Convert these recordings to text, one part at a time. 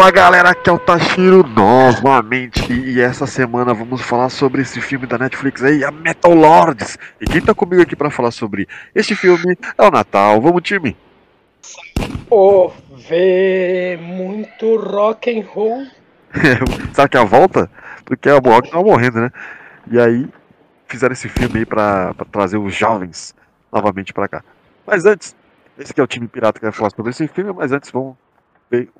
Fala galera, aqui é o Tashiro novamente e essa semana vamos falar sobre esse filme da Netflix aí, a Metal Lords. E quem tá comigo aqui para falar sobre este filme é o Natal. Vamos time? Oh, vê muito rock and roll. Sabe que é a volta? Porque a rock tava morrendo, né? E aí fizeram esse filme aí pra, pra trazer os jovens novamente pra cá. Mas antes, esse aqui é o time pirata que vai falar sobre esse filme, mas antes vamos ver que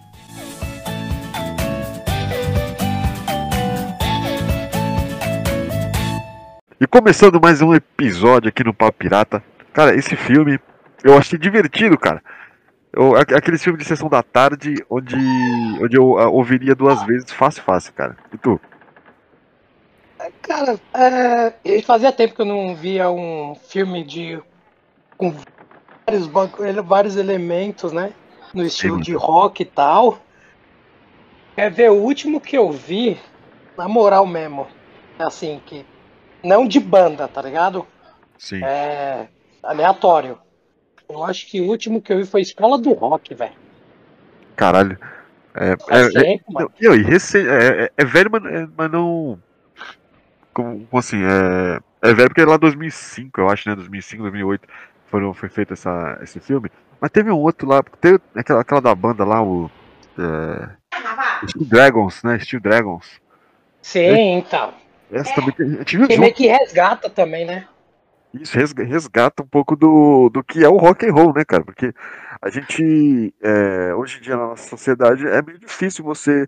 E começando mais um episódio aqui no Papo Pirata. Cara, esse filme eu achei divertido, cara. Eu, aquele filme de sessão da tarde onde, onde eu uh, ouviria duas vezes fácil, fácil, cara. E tu? Cara, é, fazia tempo que eu não via um filme de com vários, vários elementos, né? No estilo Sim. de rock e tal. É ver o último que eu vi, na moral mesmo. Assim, que não de banda, tá ligado? Sim. É aleatório. Eu acho que o último que eu vi foi Escola do Rock, velho. Caralho. É, é, tempo, é, mano. Não, e recente, é, é, é, velho, mas, é, mas não. Como, como, assim? É, é velho porque é lá 2005, eu acho, né? 2005, 2008 foram, foi feito essa, esse filme. Mas teve um outro lá, teve aquela, aquela da banda lá, o. É, Steel Dragons, né? Steel Dragons. Sim, então. Essa também gente viu que meio que resgata também, né? Isso, resgata um pouco do, do que é o rock and roll, né, cara? Porque a gente, é, hoje em dia na nossa sociedade, é meio difícil você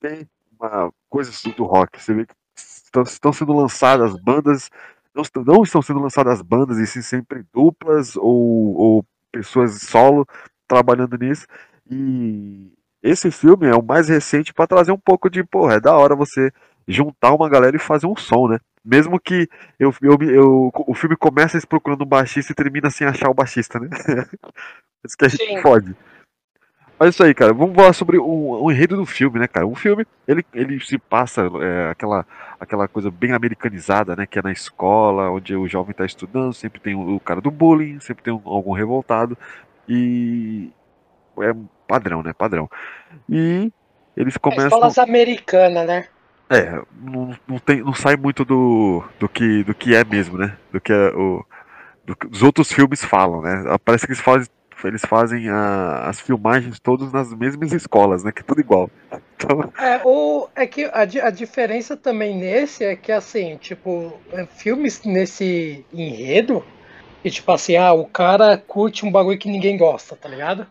ter uma coisa do rock. Você vê que estão, estão sendo lançadas bandas, não, não estão sendo lançadas bandas, e sim sempre duplas ou, ou pessoas solo trabalhando nisso. E esse filme é o mais recente para trazer um pouco de, porra, é da hora você juntar uma galera e fazer um som, né? Mesmo que eu, eu, eu, o filme começa procurando um baixista e termina sem achar o baixista, né? Isso que a gente Sim. pode. Mas isso aí, cara. Vamos falar sobre o, o, enredo do filme, né, cara? O filme, ele, ele se passa é, aquela, aquela coisa bem americanizada, né? Que é na escola, onde o jovem está estudando, sempre tem o, o, cara do bullying, sempre tem um, algum revoltado. E é padrão, né? Padrão. E eles começam. Escolas americanas, né? É, não, não, tem, não sai muito do, do, que, do que é mesmo, né? Do que é o, do, os outros filmes falam, né? Parece que eles fazem, eles fazem a, as filmagens todas nas mesmas escolas, né? Que é tudo igual. Então... É, o, é que a, a diferença também nesse é que, assim, tipo, é, filmes nesse enredo, e tipo assim, ah, o cara curte um bagulho que ninguém gosta, tá ligado?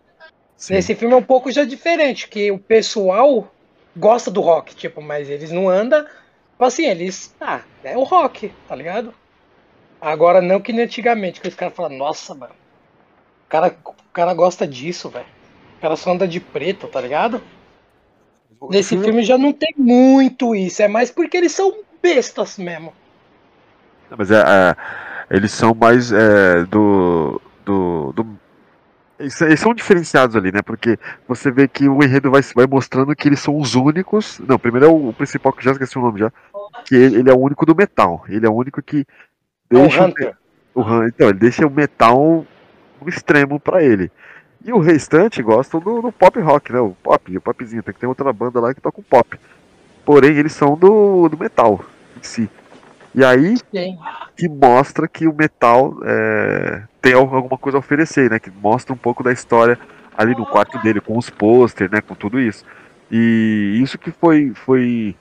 Sim. Nesse filme é um pouco já diferente, que o pessoal gosta do rock, tipo, mas eles não andam. Tipo assim, eles. Ah, é o rock, tá ligado? Agora não que nem antigamente, que os caras falam, nossa, mano. O cara, o cara gosta disso, velho. O cara só anda de preto, tá ligado? Nesse filme já não tem muito isso, é mais porque eles são bestas mesmo. Mas é, é eles são mais é, do, do, do eles, são diferenciados ali, né? Porque você vê que o enredo vai, vai mostrando que eles são os únicos. Não, primeiro é o, o principal, que já esqueci o nome já. Que ele, ele, é o único do metal. Ele é o único que deixa. O, o, então, ele deixa o metal no extremo para ele. E o restante gostam do, do, pop rock, né? O pop, o popzinho. Tem que ter outra banda lá que toca o pop. Porém, eles são do, do metal em si. E aí Sim. que mostra que o metal é, tem alguma coisa a oferecer, né? Que mostra um pouco da história ali no quarto dele, com os pôster, né? Com tudo isso. E isso que foi, foi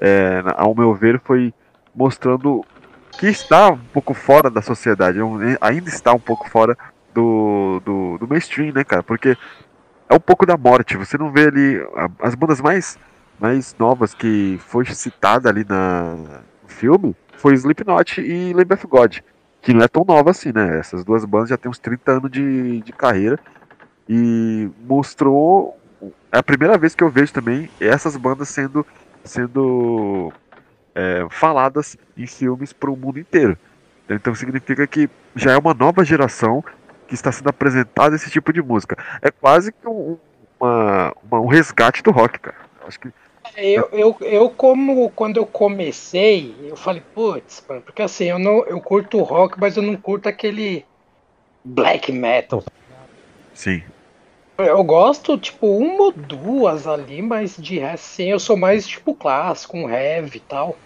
é, ao meu ver, foi mostrando que está um pouco fora da sociedade, ainda está um pouco fora do, do, do mainstream, né, cara? Porque é um pouco da morte. Você não vê ali as bandas mais mais novas que foi citada ali na, no filme foi Slipknot e Lamb of God, que não é tão nova assim, né? Essas duas bandas já têm uns 30 anos de, de carreira e mostrou é a primeira vez que eu vejo também essas bandas sendo sendo é, faladas em filmes para o mundo inteiro. Então significa que já é uma nova geração que está sendo apresentada esse tipo de música. É quase que um, uma, uma, um resgate do rock, cara. Acho que eu, eu, eu, como quando eu comecei, eu falei, putz, porque assim, eu não eu curto rock, mas eu não curto aquele black metal. Sim. Eu gosto, tipo, uma ou duas ali, mas de resto, sim, eu sou mais, tipo, clássico, um heavy e tal.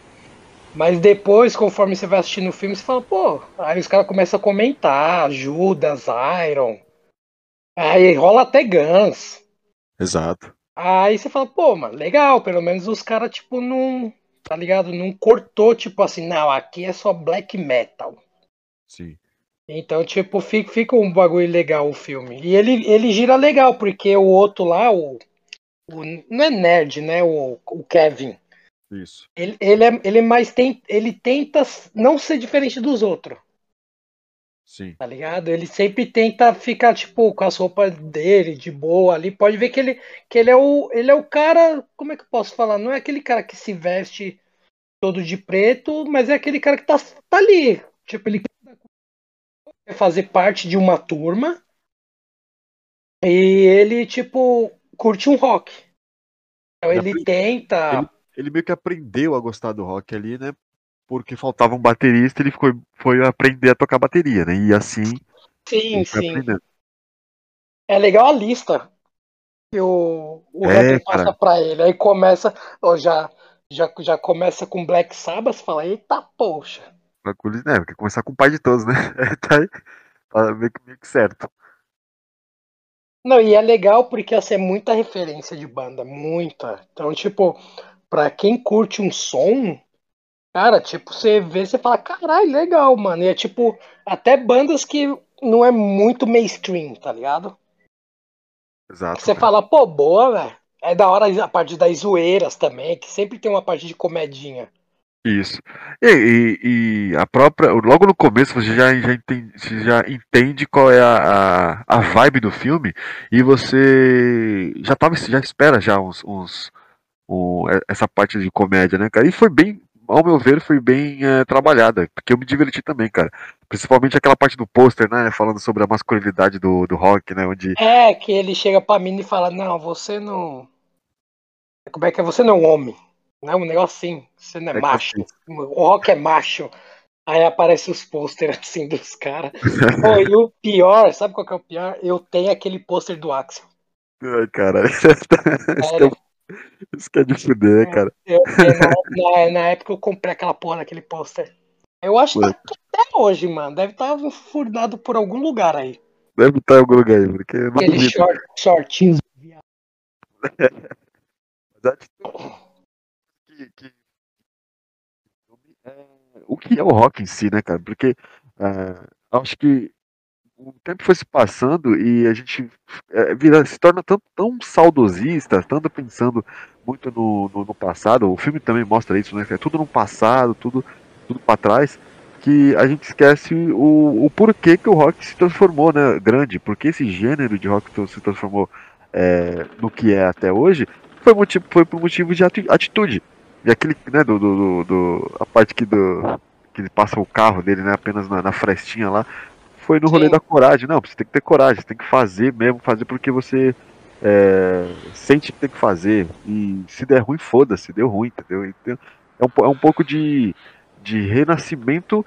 Mas depois, conforme você vai assistindo o filme, você fala, pô, aí os caras começam a comentar, Judas, Iron. Aí rola até Guns. Exato. Aí você fala, pô, mano, legal, pelo menos os caras, tipo, não. Tá ligado? Não cortou, tipo assim, não, aqui é só black metal. Sim. Então, tipo, fica, fica um bagulho legal o filme. E ele, ele gira legal, porque o outro lá, o. o não é nerd, né? O, o Kevin. Isso. Ele, ele, é, ele é mais tem, ele tenta não ser diferente dos outros. Sim. Tá ligado? Ele sempre tenta ficar, tipo, com as roupas dele, de boa ali. Pode ver que ele, que ele, é, o, ele é o cara. Como é que eu posso falar? Não é aquele cara que se veste todo de preto, mas é aquele cara que tá, tá ali. Tipo, ele quer fazer parte de uma turma. E ele, tipo, curte um rock. Então ele tenta. Ele, ele meio que aprendeu a gostar do rock ali, né? Porque faltava um baterista, ele foi, foi aprender a tocar bateria, né? E assim. Sim, sim. Aprendendo. É legal a lista que o, o é, passa pra ele. Aí começa, ó, já, já, já começa com Black Sabbath, fala, eita poxa. Bagulho, né? Porque começar com o pai de todos, né? tá, aí, tá meio, que, meio que certo. Não, e é legal porque assim, é muita referência de banda, muita. Então, tipo, pra quem curte um som, Cara, tipo, você vê, você fala, caralho, legal, mano. E é tipo, até bandas que não é muito mainstream, tá ligado? Exato. Você fala, pô, boa, velho. É da hora a parte das zoeiras também, que sempre tem uma parte de comedinha. Isso. E, e, e, a própria. Logo no começo você já, já, entende, você já entende qual é a, a, a, vibe do filme e você já tava, já espera já uns, uns um, essa parte de comédia, né, cara? E foi bem, ao meu ver, foi bem é, trabalhada, porque eu me diverti também, cara. Principalmente aquela parte do pôster, né? Falando sobre a masculinidade do, do rock, né? Onde... É, que ele chega pra mim e fala, não, você não. Como é que é? Você não é um homem. Não é um negócio assim, você não é, é macho. Assim. O rock é macho. Aí aparece os pôster assim dos caras. e o pior, sabe qual que é o pior? Eu tenho aquele pôster do Axel. Ai, cara. É, isso quer é de fuder, é, cara. Eu, na, na, época eu comprei aquela porra daquele pôster. Eu acho que tá até hoje, mano. Deve estar tá furdado por algum lugar aí. Deve estar tá em algum lugar aí, porque. Aquele short, shortinhos. que, que... É, o que é o rock em si, né, cara? Porque uh, acho que o tempo foi se passando e a gente é, vira, se torna tão, tão saudosista, tanto pensando muito no, no, no, passado. O filme também mostra isso, né? É tudo no passado, tudo, tudo para trás, que a gente esquece o, o porquê que o rock se transformou, né? Grande, porque esse gênero de rock se transformou é, no que é até hoje, foi, motivo, foi por motivo de atitude. E aquele, né, do, do, do, a parte que do que ele passa o carro dele, né, apenas na, na frestinha lá, foi no rolê Sim. da coragem. Não, você tem que ter coragem, você tem que fazer mesmo, fazer porque você é, sente que tem que fazer. E se der ruim, foda-se, deu ruim, entendeu? Então, é, um, é um pouco de, de renascimento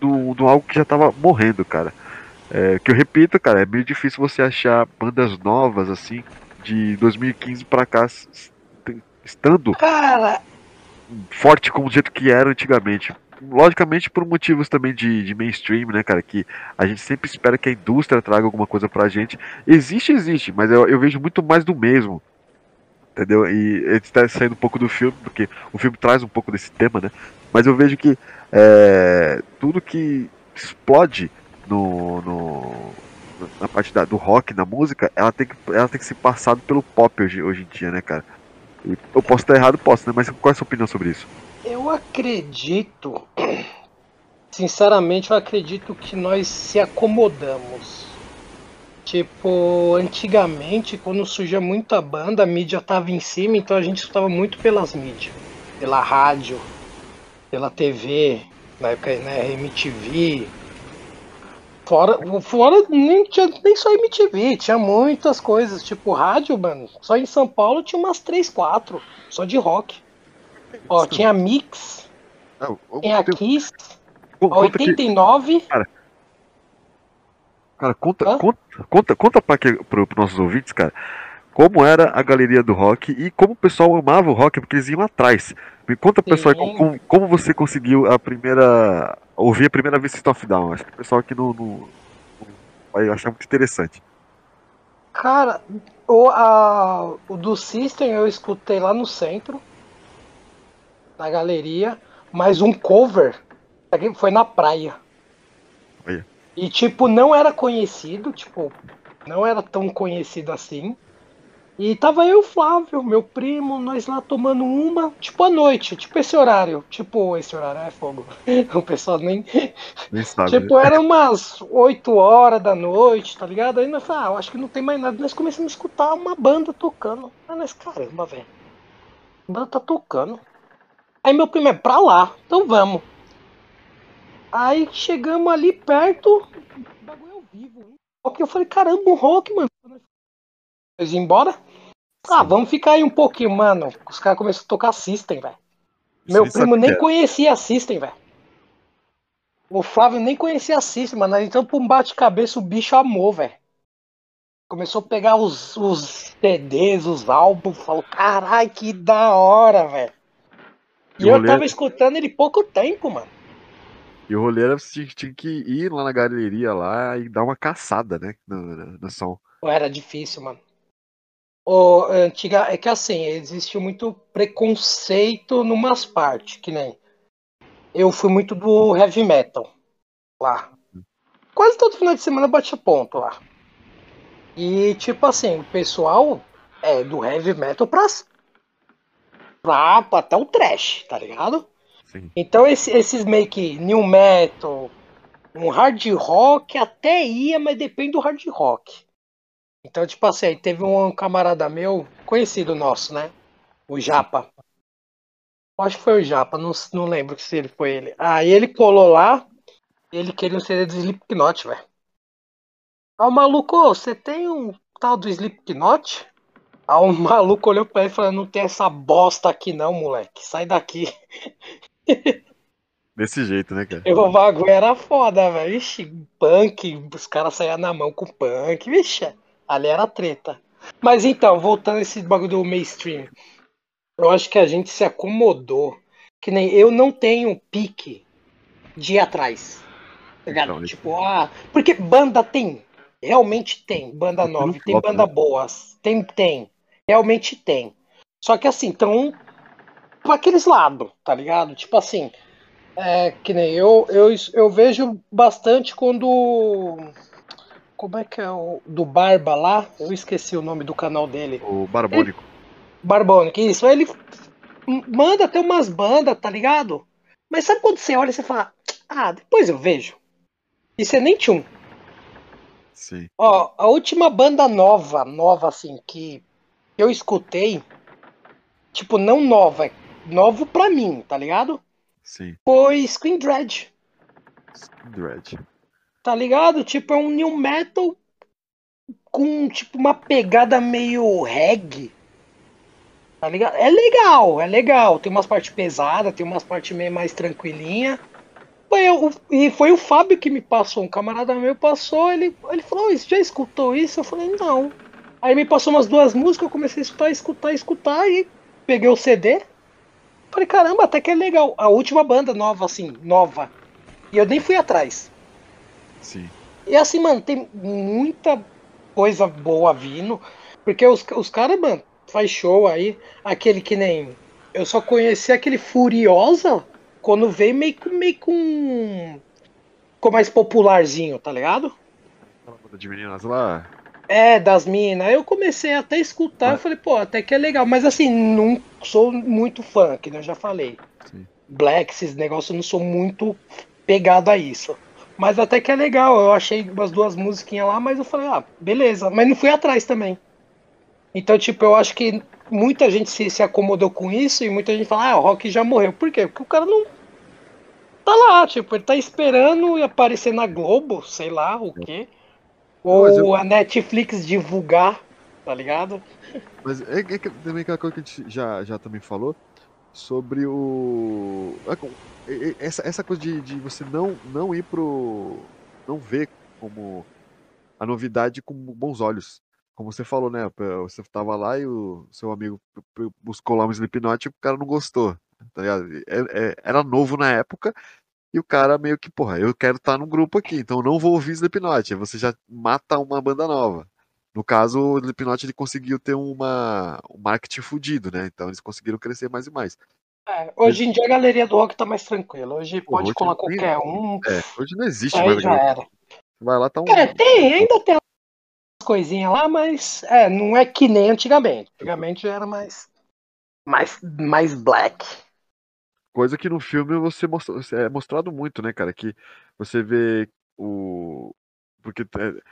do, do algo que já tava morrendo, cara. É, que eu repito, cara, é meio difícil você achar bandas novas, assim, de 2015 pra cá, estando cara. forte como o jeito que era antigamente logicamente por motivos também de, de, mainstream, né, cara? Que a gente sempre espera que a indústria traga alguma coisa pra gente. Existe, existe, mas eu, eu vejo muito mais do mesmo. entendeu? E a gente tá saindo um pouco do filme, porque o filme traz um pouco desse tema, né? Mas eu vejo que é, tudo que explode no, no na parte da, do rock, na música, ela tem que, ela tem que ser passado pelo pop hoje, hoje em dia, né, cara? Eu posso estar errado, posso, né? Mas qual é a sua opinião sobre isso? Eu acredito, sinceramente, eu acredito que nós se acomodamos. Tipo, antigamente, quando surgia muita banda, a mídia tava em cima, então a gente escutava muito pelas mídias. Pela rádio, pela TV, na época, né, MTV. Fora, fora nem, tinha, nem só MTV, tinha muitas coisas, tipo rádio, mano. Só em São Paulo tinha umas 3, 4, só de rock. Ó, tinha Mix, Ah, eu- tinha eu- Kiss, a conta que- 89. Cara, conta, Hã? conta, conta, conta para pro, pros nossos ouvintes, cara, como era a galeria do rock e como o pessoal amava o rock, porque eles iam atrás. Me conta, pro pessoal, Sim. como, como você conseguiu a primeira. ouvir a primeira vez System of Down. Acho que o pessoal aqui não, não- não vai achar muito interessante. Cara, o, a, o do System eu escutei lá no centro, na galeria, mas um cover foi na praia. Olha. E tipo, não era conhecido, tipo, não era tão conhecido assim. E tava eu Flávio, meu primo, nós lá tomando uma, tipo à noite, tipo esse horário, tipo esse horário é fogo. O pessoal nem, Nem sabe. Tipo, era umas 8 horas da noite, tá ligado? Aí nós falamos, ah, acho que não tem mais nada. Nós começamos a escutar uma banda tocando. Aí nós, caramba, velho. A banda tá tocando. Aí meu primo é pra lá, então vamos. Aí chegamos ali perto, o bagulho é ao vivo. Rock, eu falei, caramba, um rock, mano. Nós embora? Ah, Sim. vamos ficar aí um pouquinho, mano. Os caras começaram a tocar System, velho. Meu sabe primo nem era. conhecia a System, velho. O Flávio nem conhecia a System, mano. Então, por um bate-cabeça, o bicho amou, velho. Começou a pegar os, os CDs, os álbuns. Falou, carai, que da hora, velho. E E eu rolê- tava escutando ele pouco tempo, mano. E o rolê era você tinha que ir lá na galeria lá e dar uma caçada, né? No, no, no som. Era difícil, mano. O, antiga, é que assim, existe muito preconceito numas partes, que nem. Eu fui muito do heavy metal lá. Quase todo final de semana batia ponto lá. E tipo assim, o pessoal é do heavy metal pra, pra até o trash, tá ligado? Sim. Então esse- esses meio que new metal, um hard rock até ia, mas depende do hard rock. Então, tipo assim, teve um camarada meu, conhecido nosso, né? O Japa. Acho que foi o Japa, não, não lembro se ele foi ele. Aí ele colou lá, ele queria um CD do Slipknot, velho. Aí o maluco, "Ô, você tem um tal do Slipknot? Aí o maluco olhou pra ele e falou, não tem essa bosta aqui não, moleque. Sai daqui. Desse jeito, né, cara? E o bagulho era foda, velho. Ixi, punk, os caras saíam na mão com punk, vixe, ali era treta. Mas então, voltando a esse bagulho do mainstream, eu acho que a gente se acomodou. Que nem eu não tenho pique de ir atrás. Tá ligado? Então, tipo, ah, porque banda tem. Realmente tem. Banda nova, tem banda né? boas. Tem, tem. Realmente tem. Só que assim, então, pra aqueles lados, tá ligado? Tipo assim, é, que nem eu, eu, eu vejo bastante quando. Como é que é o. Do Barba lá? Eu esqueci o nome do canal dele. O Barbônico. Barbônico, isso. Ele manda até umas bandas, tá ligado? Mas sabe quando você olha e você fala, ah, depois eu vejo. E você nem tinha um. Sim. Ó, a última banda nova, nova assim, que eu escutei, tipo, não nova, é novo pra mim, tá ligado? Sim. Foi Screen Dread. Dread. Tá ligado? Tipo, é um new metal com tipo uma pegada meio reggae. Tá ligado? É legal, é legal. Tem umas partes pesadas, tem umas partes meio mais tranquilinha. Foi o, e foi o Fábio que me passou, um camarada meu passou, ele, ele falou, "Ô, você já escutou isso? Eu falei, não. Aí me passou umas duas músicas, eu comecei a escutar, escutar, escutar, e peguei o CD. Falei, caramba, até que é legal. A última banda nova, assim, nova. E eu nem fui atrás. Sim. E assim, mano, tem muita coisa boa vindo. Porque os, os caras, mano, faz show aí. Aquele que nem. Eu só conheci aquele Furiosa quando veio meio, meio com. Ficou mais popularzinho, tá ligado? Aquela banda de meninas lá. É, das minas. Aí eu comecei até a escutar, eu falei, pô, até que é legal. Mas assim, não sou muito fã, que nem eu já falei. Sim. Black, esses negócios, eu não sou muito pegado a isso. Mas até que é legal, eu achei umas duas musiquinhas lá, mas eu falei, ah, beleza. Mas não fui atrás também. Então, tipo, eu acho que muita gente se, se acomodou com isso e muita gente fala, ah, o Rock já morreu. Por quê? Porque o cara não. Tá lá, tipo, ele tá esperando aparecer na Globo, sei lá o quê. Ou eu- a Netflix divulgar, tá ligado? Mas é, é também aquela coisa que a gente já, já também falou sobre o. é é- é- Essa, essa coisa de, de você não, não ir pro. não ver como a novidade com bons olhos. Como você falou, né? Você tava lá e o seu amigo buscou lá um Slipknot e o cara não gostou. Tá ligado? É- é- Era novo na época e o cara meio que, porra, eu quero estar num grupo aqui, então não vou ouvir Slipknot. Você já mata uma banda nova. No caso, o Slipknot ele conseguiu ter uma, um marketing fudido, né? Então eles conseguiram crescer mais e mais. É, hoje em dia a galeria do rock tá mais tranquila. Hoje Pô, pode hoje colar nem- qualquer um. É, hoje não existe Aí mais. já era. Vai lá, tá um. É, tem, ainda tem umas coisinhas lá, mas é, não é que nem antigamente. Antigamente já era mais. Mais, mais black. Coisa que no filme você mostra, é mostrado muito, né, cara? Que você vê o. Porque é,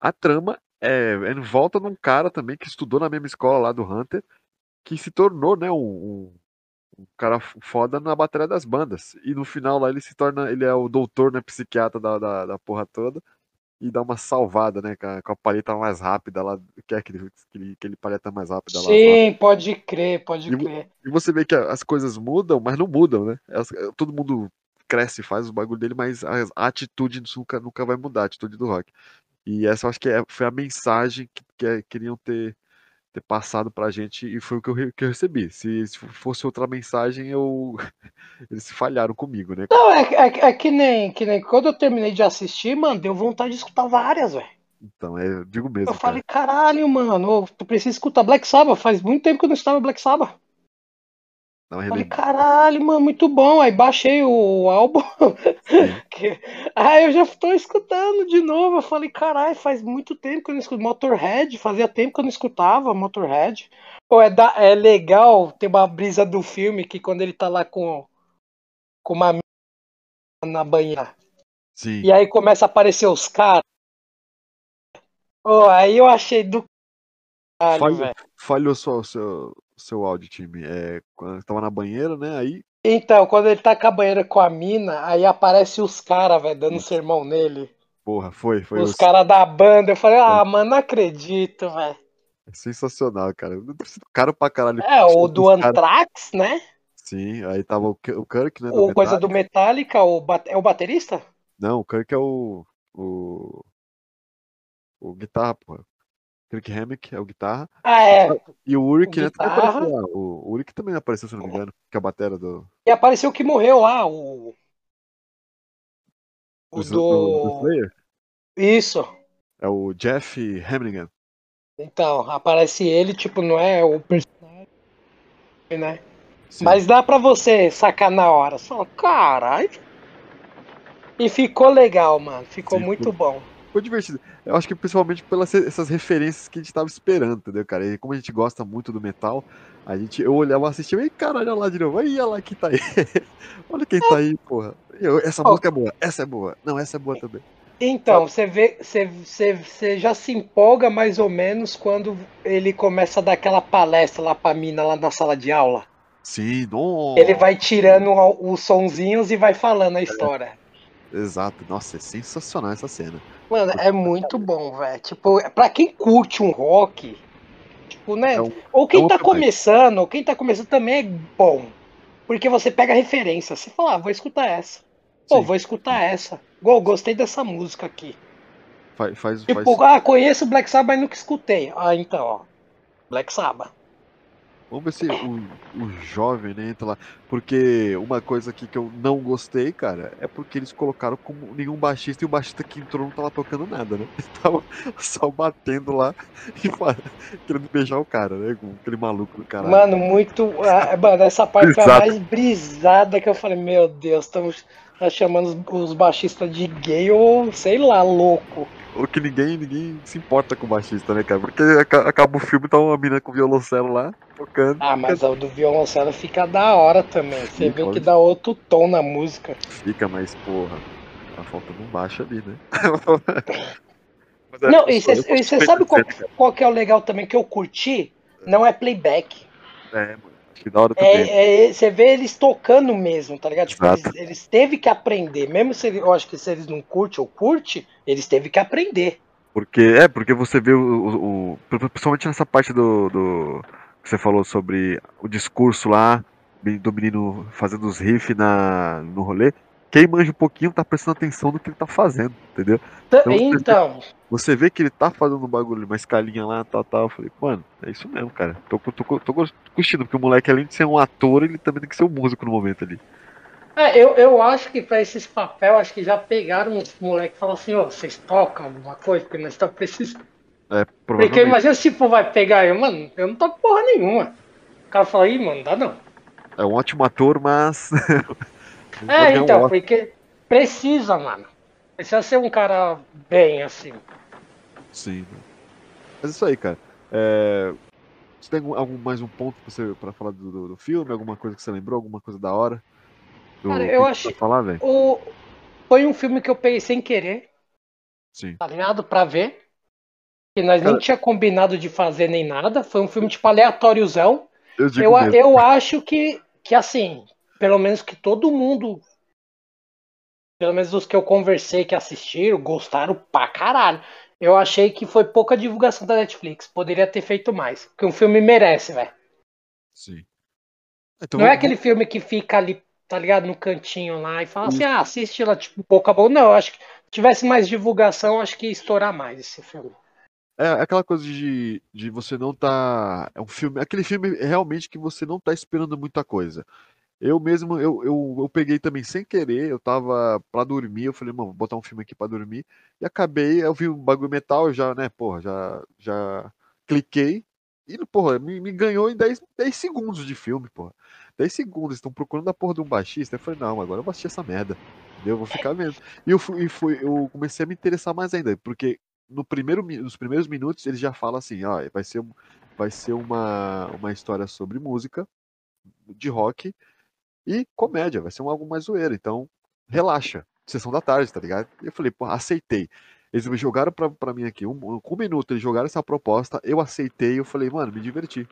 a trama é, é em volta de um cara também que estudou na mesma escola lá do Hunter, que se tornou, né, um, um- cara foda na bateria das bandas. E no final lá ele se torna. Ele é o doutor, né, psiquiatra da, da, da porra toda. E dá uma salvada, né, com a, com a palheta mais rápida lá. Que é aquele, aquele, aquele palheta mais rápida lá. Sim, pode crer, pode E crer. E você vê que as coisas mudam, mas não mudam, né? Elas- todo mundo cresce, faz o bagulho dele, mas a, a atitude nunca, nunca vai mudar, a atitude do rock. E essa eu acho que é- foi a mensagem que, que é- queriam ter, ter passado pra gente e foi o que eu, que eu recebi. Se, se fosse outra mensagem, eu eles falharam comigo, né? Não, é, é- é que, nem, que nem quando eu terminei de assistir, mano, deu vontade de escutar várias, velho. Então, é, eu digo mesmo, Eu cara. falei, caralho, mano, ô, tu precisa escutar Black Sabbath. Faz muito tempo que eu não estava Black Sabbath. Dá uma Falei, caralho, mano, muito bom. Aí baixei o álbum. Que- Aí eu já estou escutando de novo. Eu falei, caralho, faz muito tempo que eu não escuto. Motorhead, fazia tempo que eu não escutava Motorhead. Pô, é, da- é legal ter uma brisa do filme que quando ele tá lá com, com uma na banheira. Sim. E aí começa a aparecer os caras. Pô, aí eu achei do caralho, Falhou, falhou só o seu, seu áudio, time. É, quando eu tava na banheira, né? Aí Então, quando ele tá com a banheira com a mina, aí aparece os caras, velho, dando Isso. sermão nele. Porra, foi, foi os os- caras da banda. Eu falei, ah, mano, não acredito, velho. é sensacional, cara. Caro pra caralho. É, o do Os cara- Anthrax, né? Sim, aí tava o, o Kirk, né? O coisa do Metallica. Metallica, o bate- é o baterista? Não, o Kirk é o. O, o guitarra, porra. Kirk Hammett é o guitarra. Ah, é. E o O né, também apareceu lá. O, também apareceu, se não me engano. Que é a batera do. E apareceu que morreu lá, o. O do- do. Slayer. Isso. É o Jeff Hamlingham. Então, aparece ele, tipo, não é o personagem, né? Sim. Mas dá pra você sacar na hora. Só, caralho. E ficou legal, mano. Ficou Sim, muito ficou- bom. Ficou divertido. Eu acho que principalmente pelas essas referências que a gente tava esperando, entendeu, cara? E como a gente gosta muito do metal, a gente, eu olhava, assistia, e caralho, olha lá de novo, aí olha lá quem tá aí. olha quem tá aí, porra. Eu- essa Ó. música é boa, essa é boa. Não, essa é boa também. Então, você vê, você, você, você já se empolga mais ou menos quando ele começa a dar aquela palestra lá pra mina lá na sala de aula. Sim, não. Ele vai tirando os sonzinhos e vai falando a história. Exato, nossa, é sensacional essa cena. Mano, é muito bom, velho. Tipo, pra quem curte um rock, tipo, né? É um- ou quem é tá começando, ou quem tá começando também é bom. Porque você pega a referência, você fala, ah, vou escutar essa. Pô, Sim. vou escutar essa. Gol, gostei dessa música aqui. Faz, faz, Tipo, faz- ah, conheço Black Sabbath, mas nunca escutei. Ah, então, ó. Black Sabbath. Vamos ver se o, o jovem né, entra lá. Porque uma coisa aqui que eu não gostei, cara, é porque eles colocaram como nenhum baixista e o baixista que entrou não tava tocando nada, né? Ele tava só batendo lá e querendo beijar o cara, né? Com aquele maluco do cara. Mano, muito. Ah, mano, essa parte foi a mais brisada que eu falei, meu Deus, estamos chamando os baixistas de gay ou sei lá, louco ou que ninguém, ninguém se importa com o baixista, né, cara? Porque acaba o filme, tá uma mina com violoncelo lá, tocando. Ah, mas o do violoncelo fica da hora também. Você vê que dá outro tom na música. Fica, mas porra, tá faltando um baixo ali, né? é, Não, e você sabe qual, qual que é o legal também que eu curti? Não é playback. É, mano. Da hora é, é, você vê eles tocando mesmo, tá ligado? Tipo, eles, eles teve que aprender. Mesmo se eu acho que se eles não curtem ou curte, eles teve que aprender. Porque, é, porque você vê o, o, o principalmente nessa parte do, do, que você falou sobre o discurso lá, do menino fazendo os riffs na, no rolê, quem manja um pouquinho tá prestando atenção no que ele tá fazendo, entendeu? Então, então você vê que ele tá fazendo um bagulho, uma escalinha lá, tal, tal. Eu falei, mano, é isso mesmo, cara. Tô, tô, tô, tô curtindo, porque o moleque, além de ser um ator, ele também tem que ser um músico no momento ali. É, eu, eu acho que pra esses papéis, acho que já pegaram os moleques e falaram assim, ó, oh, vocês tocam alguma coisa, porque nós estamos precisando. É, porque imagina se for vai pegar eu, mano, eu não toco porra nenhuma. O cara fala, ih, mano, dá não. É um ótimo ator, mas. é, então, porque precisa, mano. Precisa ser um cara bem assim. Sim. Mas é isso aí, cara. É... Você tem algum, mais um ponto pra, você, pra falar do, do, do, filme? Alguma coisa que você lembrou? Alguma coisa da hora? Do, cara, eu acho. Falar, o... Foi um filme que eu peguei sem querer. Sim. Tá ligado? Pra ver. Que nós cara... nem tinha combinado de fazer nem nada. Foi um filme tipo aleatóriozão. Eu, digo eu, eu acho que, que assim, pelo menos que todo mundo pelo menos os que eu conversei que assistiram, gostaram pra caralho. Eu achei que foi pouca divulgação da Netflix. Poderia ter feito mais. Porque um filme merece, velho. Sim. Então, não é aquele filme que fica ali, tá ligado, no cantinho lá e fala assim, ah, assiste lá, tipo, pouco a pouco. Não, eu acho que tivesse mais divulgação, acho que ia estourar mais esse filme. É aquela coisa de, de você não tá. É um filme. Aquele filme realmente que você não tá esperando muita coisa. Eu mesmo, eu, eu, eu peguei também sem querer, eu tava pra dormir, eu falei, mano, vou botar um filme aqui pra dormir. E acabei, eu vi um bagulho metal, já, né, porra, já, já cliquei. E, porra, me, me ganhou em 10, 10 segundos de filme, porra. 10 segundos, estão procurando a porra de um baixista. Eu falei, não, agora eu vou assistir essa merda. Eu vou ficar vendo. E eu, fui, fui, eu comecei a me interessar mais ainda, porque no primeiro, nos primeiros minutos ele já fala assim, ó, vai ser, vai ser uma, uma história sobre música, de rock, e comédia, vai ser um algo mais zoeiro. Então, relaxa. Sessão da tarde, tá ligado? E eu falei, pô, aceitei. Eles me jogaram pra, pra mim aqui, um, um minuto, eles jogaram essa proposta, eu aceitei, eu falei, mano, me diverti.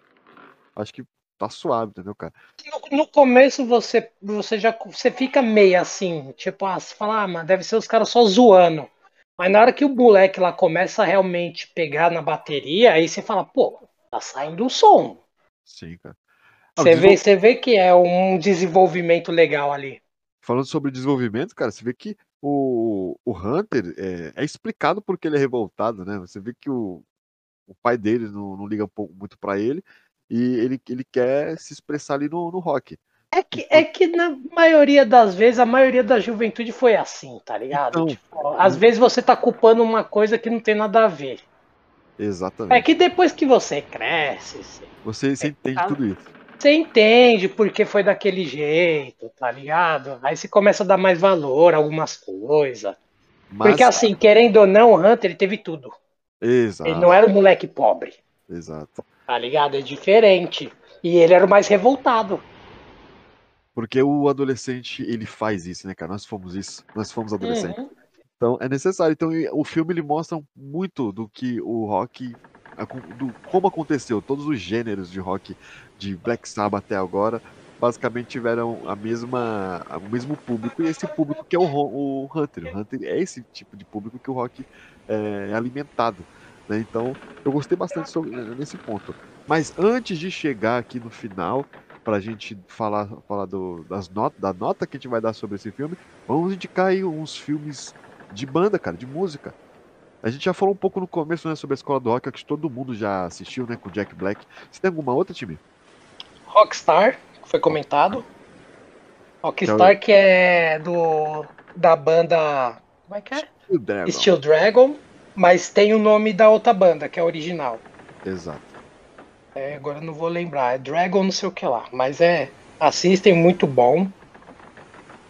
Acho que tá suave, entendeu, cara? No, no, começo você, você já você fica meio assim, tipo, ah, você fala, ah, mas deve ser os caras só zoando. Mas na hora que o moleque lá começa a realmente pegar na bateria, aí você fala, pô, tá saindo o som. Sim, cara. Você vê, você vê que é um desenvolvimento legal ali. Falando sobre desenvolvimento, cara, você vê que o, o Hunter é, é explicado porque ele é revoltado, né? Você vê que o, o pai dele não, não liga muito para ele e ele, ele quer se expressar ali no, no rock. É que, é que na maioria das vezes, a maioria da juventude foi assim, tá ligado? Então, tipo, às vezes você tá culpando uma coisa que não tem nada a ver. Exatamente. É que depois que você cresce. Você, você entende tá... tudo isso. Você entende porque foi daquele jeito, tá ligado? Aí você começa a dar mais valor a algumas coisas. Mas... Porque assim, querendo ou não, o Hunter ele teve tudo. Exato. Ele não era um moleque pobre. Exato. Tá ligado? É diferente. E ele era o mais revoltado. Porque o adolescente, ele faz isso, né, cara? Nós fomos isso. Nós fomos adolescentes. Uhum. Então, é necessário. Então, o filme, ele mostra muito do que o rock do, como aconteceu, todos os gêneros de rock de Black Sabbath até agora basicamente tiveram a mesma, o mesmo público e esse público que é o, o Hunter. O Hunter é esse tipo de público que o rock é, é alimentado. Né? Então eu gostei bastante sobre, nesse ponto. Mas antes de chegar aqui no final, para a gente falar, falar do, das notas, da nota que a gente vai dar sobre esse filme, vamos indicar aí uns filmes de banda, cara, de música. A gente já falou um pouco no começo né, sobre a escola do rock, que todo mundo já assistiu, né, com Jack Black. Você tem alguma outra, time? Rockstar, que foi comentado. Rockstar que é do da banda. Como é que é? Steel Dragon. Steel Dragon, mas tem o nome da outra banda, que é a original. Exato. É, agora eu não vou lembrar, é Dragon não sei o que lá, mas é. Assistem muito bom.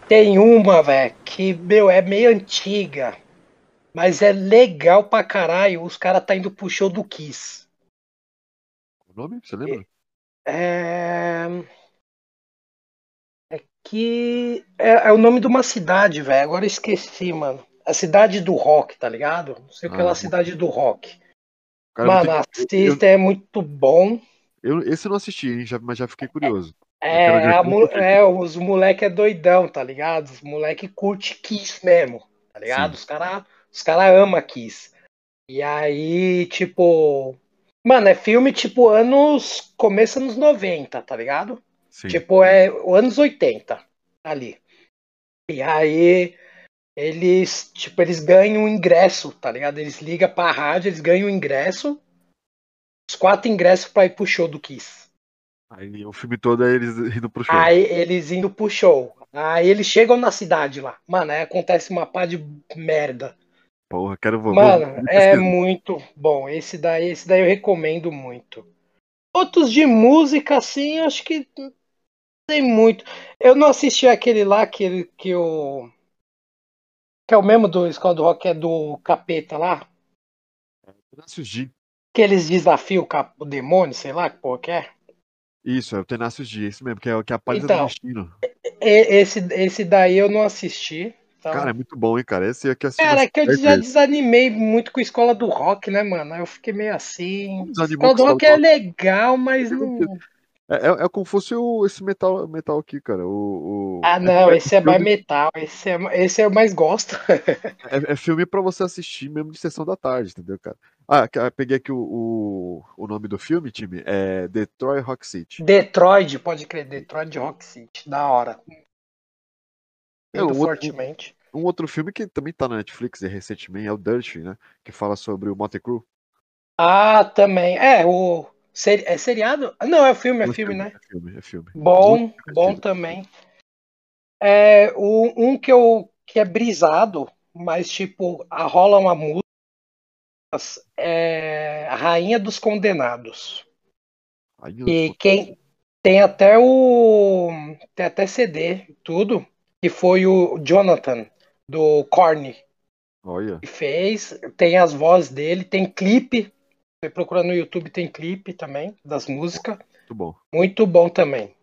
Tem uma, velho, que, meu, é meio antiga. Mas é legal pra caralho. Os caras tá indo pro show do Kiss. O nome? Você lembra? É. É que. É, é o nome de uma cidade, velho. Agora eu esqueci, mano. A cidade do rock, tá ligado? Não sei o que é Ah, lá, cidade do rock. Cara, Mano, eu, tenho- assista, é muito bom. eu- esse eu não assisti, hein, já- mas já fiquei curioso. É, a que fica. é, os moleque é doidão, tá ligado? Os moleque curte Kiss mesmo, tá ligado? Sim. Os cara, os cara ama Kiss. E aí, tipo, mano, é filme tipo anos, começo anos 90, tá ligado? Sim. Tipo, é anos 80 ali. E aí eles, tipo, eles ganham um ingresso, tá ligado? Eles ligam pra rádio, eles ganham um ingresso. Os quatro ingressos pra ir pro show do Kiss. Aí o filme todo é eles indo pro show. Aí eles indo pro show. Aí eles chegam na cidade lá. Mano, aí acontece uma pá de merda. Porra, quero vou, Mano, vou- é muito bom. Esse daí, esse daí eu recomendo muito. Outros de música, assim, acho que tem muito. Eu não assisti aquele lá que, que o. Que é o mesmo do Escola do Rock, é do capeta lá. Tenácios D. Que eles desafiam o, demônio, sei lá que porra que é. Isso, é o Tenácios D, esse mesmo, que é, o- que é a palha Então. do destino. Esse, esse daí eu não assisti. Então- Cara, é muito bom, hein, cara. Esse aqui assisti Cara, é que eu já desanimei muito com a escola do rock, né, mano? Aí eu fiquei meio assim. Desanimou A escola do rock é legal, mas não. É, é, é como fosse o, esse metal, metal aqui, cara. O, o- Ah, não, esse é mais metal. Esse é, esse eu mais gosto. É, é filme pra você assistir mesmo de sessão da tarde, entendeu, cara? Ah, peguei aqui o, o, o nome do filme, time. É Detroit Rock City. Detroit, pode crer, Detroit Rock City. Da hora. É, outro- fortemente. Um outro filme que também tá na Netflix recentemente é o Dirt, né? Que fala sobre o Motley Crue. Ah, também. É, o. É seriado? Não, é filme, é Um filme, né? É filme, é filme. Bom, Muito bom também. É, o, um que eu que é brisado, mas tipo, a rola uma música é a Rainha dos Condenados. E quem tem até o tem até CD, tudo, que foi o Jonathan do Korn Olha, que fez, tem as vozes dele, tem clipe. Você procura no YouTube, tem clipe também das músicas. muito bom. Muito bom também.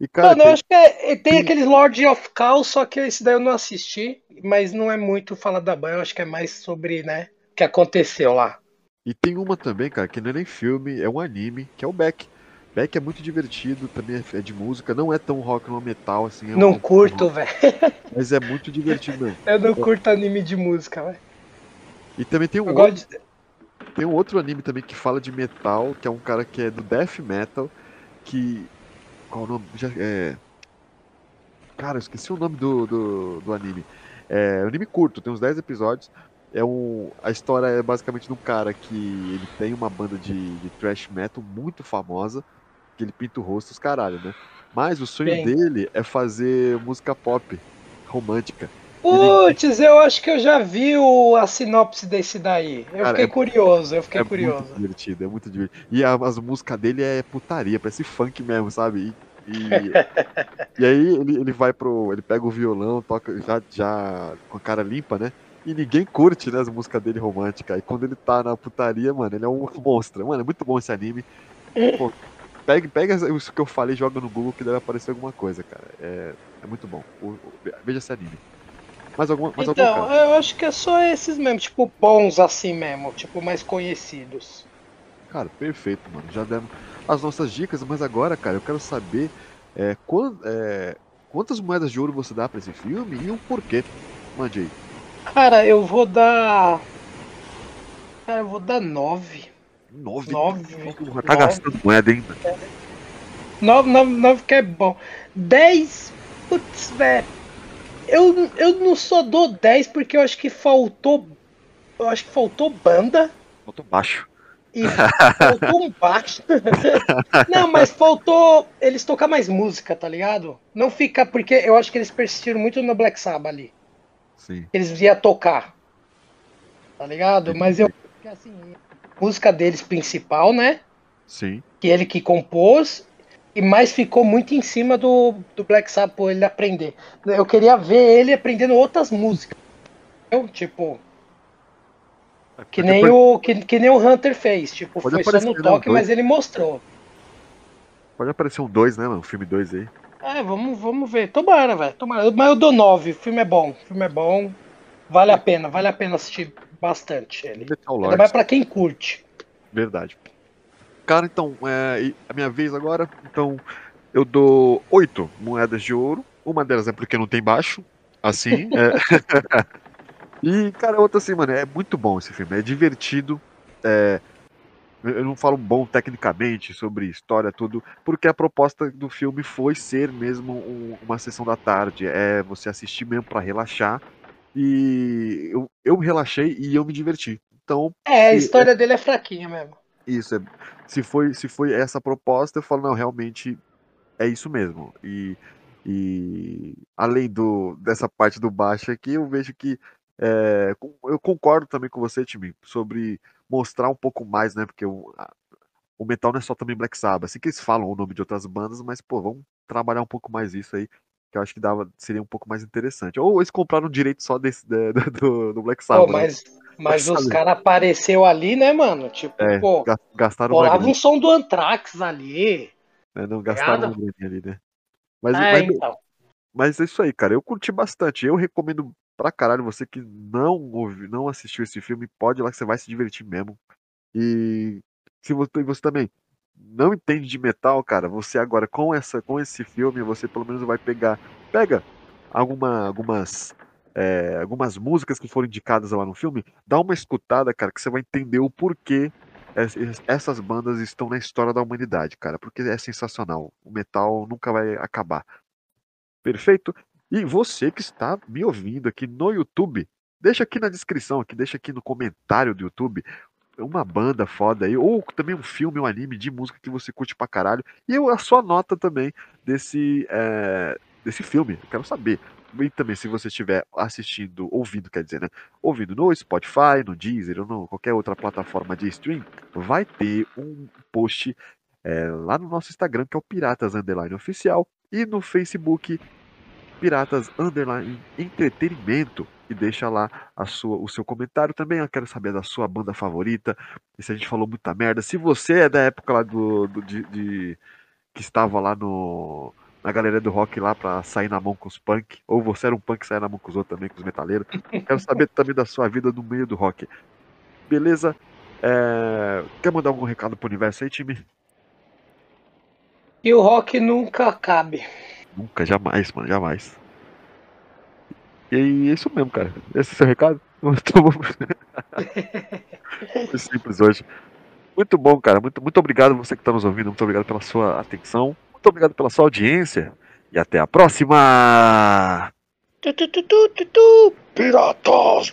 E, cara, Mano, eu tem- acho que é- tem tem- aqueles Lord of Chaos, só que esse daí eu não assisti, mas não é muito falar da banda, eu acho que é mais sobre, né, o que aconteceu lá. E tem uma também, cara, que não é nem filme, é um anime, que é o Beck. Beck é muito divertido, também é- é de música, não é tão rock, não é metal, assim. é não um- curto, velho. Mas é muito divertido mesmo. Eu não curto anime de música, velho. E também tem um, Eu outro, de... tem um outro anime também que fala de metal, que é um cara que é do death metal, que... Qual o nome? Já, é... Cara, eu esqueci o nome do, do, do anime. É um anime curto, tem uns 10 episódios. É um, a história é basicamente de um cara que ele tem uma banda de, de thrash metal muito famosa, que ele pinta o rosto os caralho, né? Mas o sonho Bem. dele é fazer música pop romântica. Putz, eu acho que eu já vi o, a sinopse desse daí. Eu Cara, fiquei é- curioso, eu fiquei é curioso. muito divertido, é muito divertido. E a- as músicas dele é putaria, parece funk mesmo, sabe? E, e, e aí ele, ele vai pro. Ele pega o violão, toca já, já com a cara limpa, né? E ninguém curte, né, as músicas dele românticas. E quando ele tá na putaria, mano, ele é um monstro. Mano, é muito bom esse anime. Pô, pega, pega isso que eu falei e joga no Google que deve aparecer alguma coisa, cara. É, é muito bom. O- o- veja esse anime. Mais alguma, mais algum Então, cara? eu acho que é só esses mesmo, tipo, bons assim mesmo, tipo, mais conhecidos. Cara, perfeito, mano. Já demos as nossas dicas, mas agora, cara, eu quero saber é, é, quantas moedas de ouro você dá pra esse filme e o porquê. Mande aí. Cara, eu vou dar. Cara, eu vou dar nove. Nove. Nove. Tá gastando moeda, hein? Nove, nove, nove que é bom. Dez. Putz, velho. Eu, eu não só dou dez porque eu acho que faltou. Eu acho que faltou banda. Faltou baixo. E faltou um baixo. Não, mas faltou eles tocar mais música, tá ligado? Não fica. Porque eu acho que eles persistiram muito no Black Sabbath ali. Sim. Eles iam tocar. Tá ligado? Mas eu. Assim, música deles principal, né? Sim. Que ele que compôs. E mais ficou muito em cima do, do Black Sabbath por ele aprender. Eu queria ver ele aprendendo outras músicas. Entendeu? Tipo. Que nem, o, que, que nem o Hunter fez. Tipo, Pode foi só no toque, mas ele mostrou. Pode aparecer um 2, né, mano? Um filme 2 aí. É, vamos, vamos ver. Tomara, velho. Tomara. Mas eu dou 9. O filme é bom. O filme é bom. Vale a pena. Vale a pena assistir bastante ele. Metal Ainda mais pra quem curte. Verdade. Cara, então, é, a minha vez agora. Então, eu dou oito moedas de ouro. Uma delas é porque não tem baixo. Assim. é. e, cara, outra assim, mano, é muito bom esse filme. É divertido. É, eu não falo bom tecnicamente sobre história, tudo, porque a proposta do filme foi ser mesmo um- uma sessão da tarde. É você assistir mesmo pra relaxar. E eu, eu relaxei e eu me diverti. Então, É, a história dele é fraquinha mesmo. isso, é, se, foi, se foi essa proposta, eu falo, não, realmente é isso mesmo. E, e além do, dessa parte do baixo aqui, eu vejo que é, eu concordo também com você, Timmy, sobre mostrar um pouco mais, né? Porque o, o metal não é só também Black Sabbath. Assim que eles falam o nome de outras bandas, mas, pô, vamos trabalhar um pouco mais isso aí, que eu acho que dava, seria um pouco mais interessante. Ou eles compraram o direito só desse, da- do, do Black Sabbath. Pô, né? mas, mas Sabe? os caras apareceu ali, né, mano? Tipo, É, pô, ga- gastaram rolava um som do Anthrax ali. né? Não gastaram uma graninha ali, né? Mas, é, mas, então. Mas é isso aí, cara. Eu curti bastante. Eu recomendo pra caralho você que não ouviu, não assistiu esse filme, pode ir lá que você vai se divertir mesmo. E se você, e você também não entende de metal, cara, você agora com essa com esse filme, você pelo menos vai pegar, pega alguma algumas é, algumas músicas que foram indicadas lá no filme, dá uma escutada, cara, que você vai entender o porquê es- essas bandas estão na história da humanidade, cara, porque é sensacional. O metal nunca vai acabar. Perfeito? E você que está me ouvindo aqui no YouTube, deixa aqui na descrição, aqui, deixa aqui no comentário do YouTube uma banda foda aí, ou também um filme, um anime de música que você curte pra caralho, e a sua nota também desse, é, desse filme, eu quero saber. E também, se você estiver assistindo, ouvindo, quer dizer, né? Ouvindo no Spotify, no Deezer ou no qualquer outra plataforma de stream, vai ter um post é, lá no nosso Instagram, que é o Piratas Underline Oficial, e no Facebook Piratas Underline Entretenimento e deixa lá a sua, o seu comentário também. Eu quero saber da sua banda favorita. E se a gente falou muita merda. Se você é da época lá do, do- de, de- que estava lá no na galera do rock lá pra sair na mão com os punk, ou você era um punk que saia na mão com os outros também, com os metaleiros. Quero saber também da sua vida no meio do rock. Beleza? É, Quer mandar algum recado pro universo aí, time? E o rock nunca cabe. Nunca, jamais, mano, jamais. E é isso mesmo, cara. Esse é o seu recado? Muito bom. Foi simples hoje. Muito bom, cara. Muito, muito obrigado você que está nos ouvindo. Muito obrigado pela sua atenção. Muito obrigado pela sua audiência. E até a próxima! Tu, tu, tu. Piratas!